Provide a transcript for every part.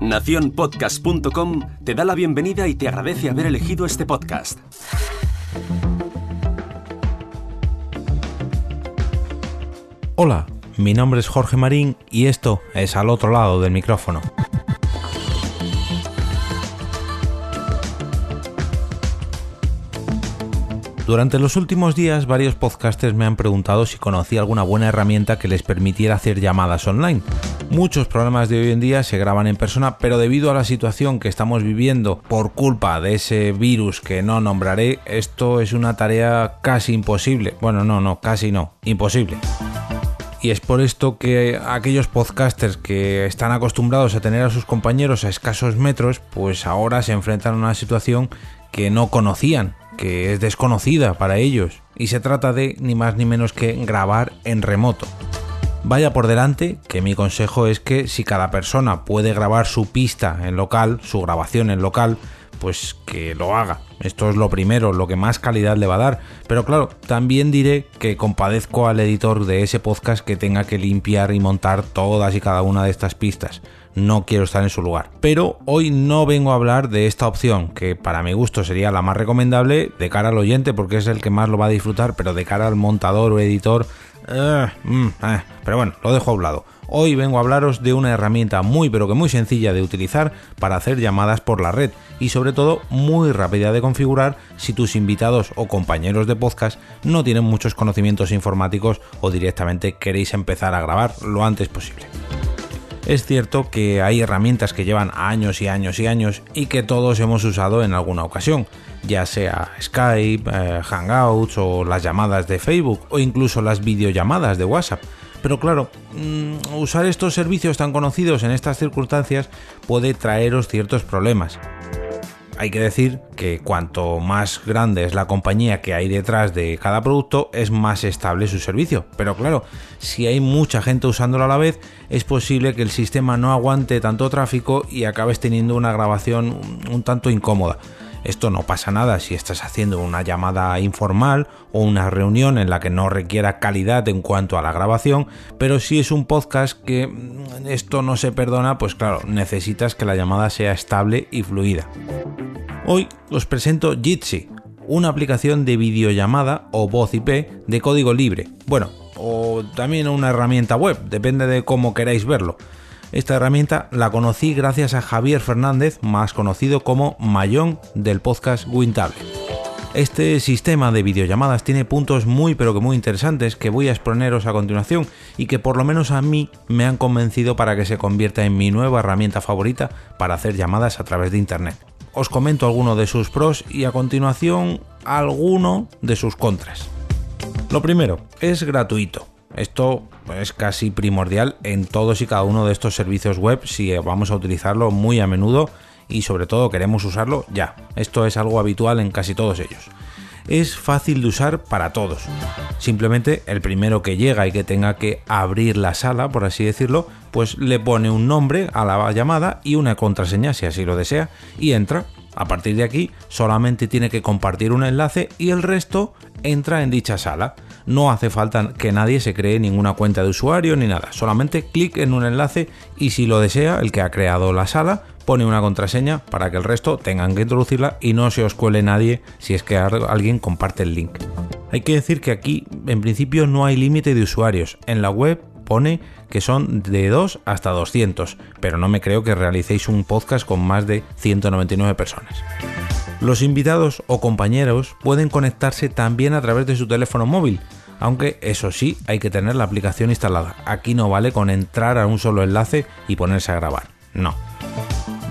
Naciónpodcast.com te da la bienvenida y te agradece haber elegido este podcast. Hola, mi nombre es Jorge Marín y esto es al otro lado del micrófono. Durante los últimos días varios podcasters me han preguntado si conocía alguna buena herramienta que les permitiera hacer llamadas online. Muchos programas de hoy en día se graban en persona, pero debido a la situación que estamos viviendo por culpa de ese virus que no nombraré, esto es una tarea casi imposible. Bueno, no, no, casi no, imposible. Y es por esto que aquellos podcasters que están acostumbrados a tener a sus compañeros a escasos metros, pues ahora se enfrentan a una situación que no conocían que es desconocida para ellos y se trata de ni más ni menos que grabar en remoto. Vaya por delante que mi consejo es que si cada persona puede grabar su pista en local, su grabación en local, pues que lo haga. Esto es lo primero, lo que más calidad le va a dar. Pero claro, también diré que compadezco al editor de ese podcast que tenga que limpiar y montar todas y cada una de estas pistas no quiero estar en su lugar. Pero hoy no vengo a hablar de esta opción, que para mi gusto sería la más recomendable de cara al oyente, porque es el que más lo va a disfrutar, pero de cara al montador o editor... Eh, mm, eh, pero bueno, lo dejo a un lado. Hoy vengo a hablaros de una herramienta muy pero que muy sencilla de utilizar para hacer llamadas por la red y sobre todo muy rápida de configurar si tus invitados o compañeros de podcast no tienen muchos conocimientos informáticos o directamente queréis empezar a grabar lo antes posible. Es cierto que hay herramientas que llevan años y años y años y que todos hemos usado en alguna ocasión, ya sea Skype, eh, Hangouts o las llamadas de Facebook o incluso las videollamadas de WhatsApp. Pero claro, mm, usar estos servicios tan conocidos en estas circunstancias puede traeros ciertos problemas. Hay que decir que cuanto más grande es la compañía que hay detrás de cada producto, es más estable su servicio. Pero claro, si hay mucha gente usándolo a la vez, es posible que el sistema no aguante tanto tráfico y acabes teniendo una grabación un tanto incómoda. Esto no pasa nada si estás haciendo una llamada informal o una reunión en la que no requiera calidad en cuanto a la grabación, pero si es un podcast que mm, esto no se perdona, pues claro, necesitas que la llamada sea estable y fluida. Hoy os presento Jitsi, una aplicación de videollamada o voz IP de código libre. Bueno, o también una herramienta web, depende de cómo queráis verlo. Esta herramienta la conocí gracias a Javier Fernández, más conocido como Mayón del podcast Wintable. Este sistema de videollamadas tiene puntos muy pero que muy interesantes que voy a exponeros a continuación y que por lo menos a mí me han convencido para que se convierta en mi nueva herramienta favorita para hacer llamadas a través de internet. Os comento algunos de sus pros y a continuación alguno de sus contras. Lo primero, es gratuito. Esto es casi primordial en todos y cada uno de estos servicios web si vamos a utilizarlo muy a menudo y sobre todo queremos usarlo ya. Esto es algo habitual en casi todos ellos. Es fácil de usar para todos. Simplemente el primero que llega y que tenga que abrir la sala, por así decirlo, pues le pone un nombre a la llamada y una contraseña si así lo desea y entra. A partir de aquí solamente tiene que compartir un enlace y el resto entra en dicha sala no hace falta que nadie se cree ninguna cuenta de usuario ni nada, solamente clic en un enlace y si lo desea, el que ha creado la sala pone una contraseña para que el resto tengan que introducirla y no se os cuele nadie si es que alguien comparte el link. Hay que decir que aquí en principio no hay límite de usuarios. En la web pone que son de 2 hasta 200, pero no me creo que realicéis un podcast con más de 199 personas. Los invitados o compañeros pueden conectarse también a través de su teléfono móvil, aunque eso sí hay que tener la aplicación instalada. Aquí no vale con entrar a un solo enlace y ponerse a grabar. No.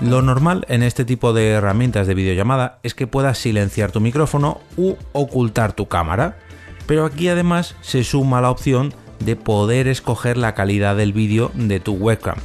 Lo normal en este tipo de herramientas de videollamada es que puedas silenciar tu micrófono u ocultar tu cámara, pero aquí además se suma la opción de poder escoger la calidad del vídeo de tu webcam.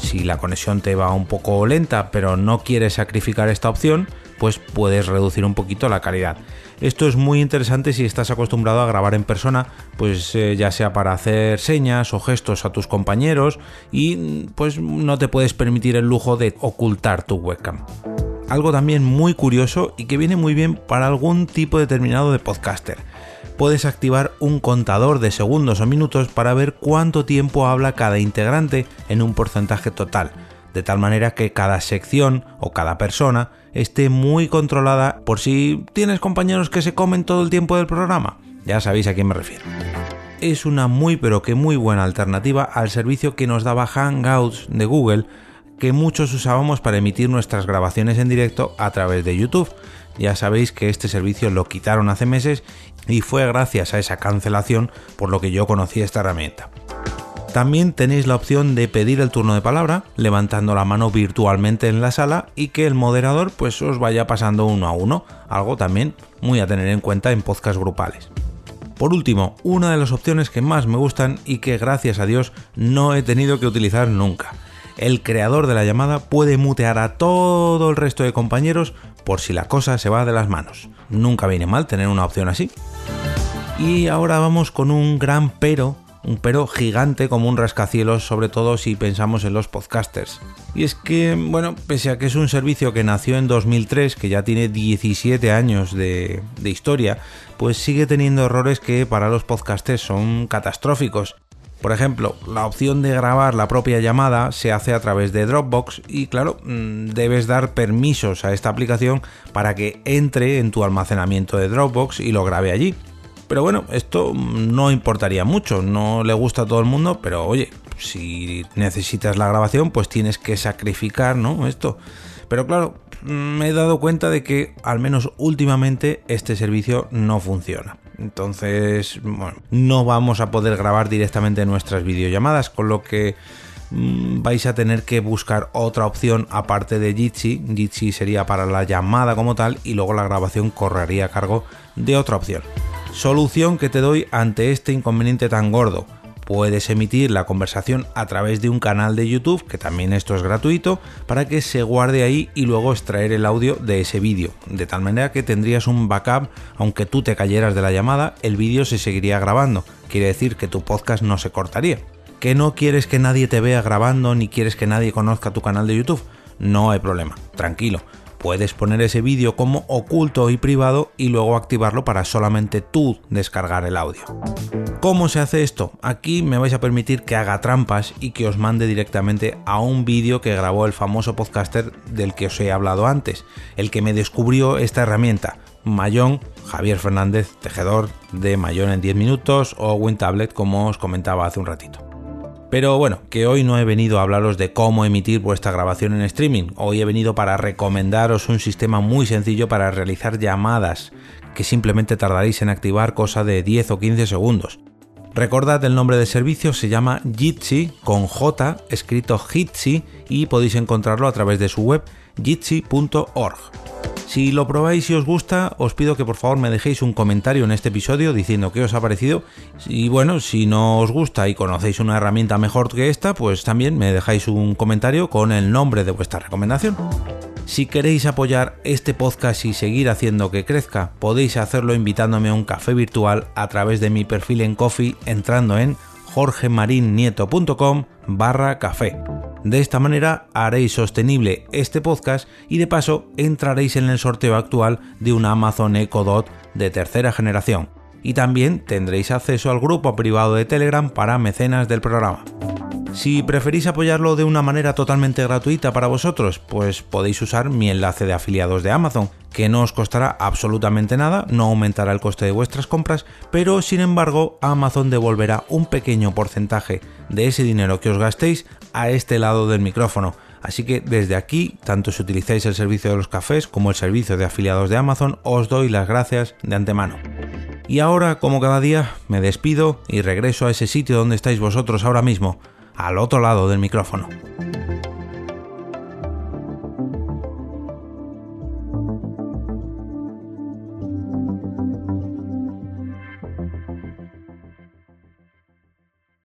Si la conexión te va un poco lenta pero no quieres sacrificar esta opción, pues puedes reducir un poquito la calidad. Esto es muy interesante si estás acostumbrado a grabar en persona, pues eh, ya sea para hacer señas o gestos a tus compañeros y pues no te puedes permitir el lujo de ocultar tu webcam. Algo también muy curioso y que viene muy bien para algún tipo determinado de podcaster. puedes activar un contador de segundos o minutos para ver cuánto tiempo habla cada integrante en un porcentaje total, de tal manera que cada sección o cada persona esté muy controlada por si tienes compañeros que se comen todo el tiempo del programa. Ya sabéis a quién me refiero. Es una muy pero que muy buena alternativa al servicio que nos daba Hangouts de Google que muchos usábamos para emitir nuestras grabaciones en directo a través de YouTube. Ya sabéis que este servicio lo quitaron hace meses y fue gracias a esa cancelación por lo que yo conocí esta herramienta. También tenéis la opción de pedir el turno de palabra levantando la mano virtualmente en la sala y que el moderador pues os vaya pasando uno a uno, algo también muy a tener en cuenta en podcast grupales. Por último, una de las opciones que más me gustan y que gracias a Dios no he tenido que utilizar nunca. El creador de la llamada puede mutear a todo el resto de compañeros por si la cosa se va de las manos. Nunca viene mal tener una opción así. Y ahora vamos con un gran pero pero gigante como un rascacielos, sobre todo si pensamos en los podcasters. Y es que, bueno, pese a que es un servicio que nació en 2003, que ya tiene 17 años de, de historia, pues sigue teniendo errores que para los podcasters son catastróficos. Por ejemplo, la opción de grabar la propia llamada se hace a través de Dropbox y claro, mm, debes dar permisos a esta aplicación para que entre en tu almacenamiento de Dropbox y lo grabe allí. Pero bueno, esto no importaría mucho, no le gusta a todo el mundo, pero oye, si necesitas la grabación, pues tienes que sacrificar, ¿no? Esto. Pero claro, me he dado cuenta de que, al menos últimamente, este servicio no funciona. Entonces, bueno, no vamos a poder grabar directamente nuestras videollamadas, con lo que mm, vais a tener que buscar otra opción aparte de Jitsi. Jitsi sería para la llamada como tal y luego la grabación correría a cargo de otra opción. Solución que te doy ante este inconveniente tan gordo. Puedes emitir la conversación a través de un canal de YouTube, que también esto es gratuito, para que se guarde ahí y luego extraer el audio de ese vídeo. De tal manera que tendrías un backup, aunque tú te cayeras de la llamada, el vídeo se seguiría grabando. Quiere decir que tu podcast no se cortaría. ¿Que no quieres que nadie te vea grabando ni quieres que nadie conozca tu canal de YouTube? No hay problema, tranquilo Puedes poner ese vídeo como oculto y privado y luego activarlo para solamente tú descargar el audio. ¿Cómo se hace esto? Aquí me vais a permitir que haga trampas y que os mande directamente a un vídeo que grabó el famoso podcaster del que os he hablado antes, el que me descubrió esta herramienta, Mayón Javier Fernández, tejedor de Mayón en 10 minutos o WinTablet como os comentaba hace un ratito. Pero bueno, que hoy no he venido a hablaros de cómo emitir vuestra grabación en streaming. Hoy he venido para recomendaros un sistema muy sencillo para realizar llamadas, que simplemente tardaréis en activar cosa de 10 o 15 segundos. Recordad el nombre del servicio, se llama Jitsi con J, escrito Jitsi, y podéis encontrarlo a través de su web jitsi.org. Si lo probáis y os gusta, os pido que por favor me dejéis un comentario en este episodio diciendo qué os ha parecido. Y bueno, si no os gusta y conocéis una herramienta mejor que esta, pues también me dejáis un comentario con el nombre de vuestra recomendación. Si queréis apoyar este podcast y seguir haciendo que crezca, podéis hacerlo invitándome a un café virtual a través de mi perfil en Coffee entrando en jorgemarinieto.com barra café. De esta manera haréis sostenible este podcast y de paso entraréis en el sorteo actual de un Amazon Echo Dot de tercera generación. Y también tendréis acceso al grupo privado de Telegram para mecenas del programa. Si preferís apoyarlo de una manera totalmente gratuita para vosotros, pues podéis usar mi enlace de afiliados de Amazon, que no os costará absolutamente nada, no aumentará el coste de vuestras compras, pero sin embargo Amazon devolverá un pequeño porcentaje de ese dinero que os gastéis a este lado del micrófono. Así que desde aquí, tanto si utilizáis el servicio de los cafés como el servicio de afiliados de Amazon, os doy las gracias de antemano. Y ahora, como cada día, me despido y regreso a ese sitio donde estáis vosotros ahora mismo, al otro lado del micrófono.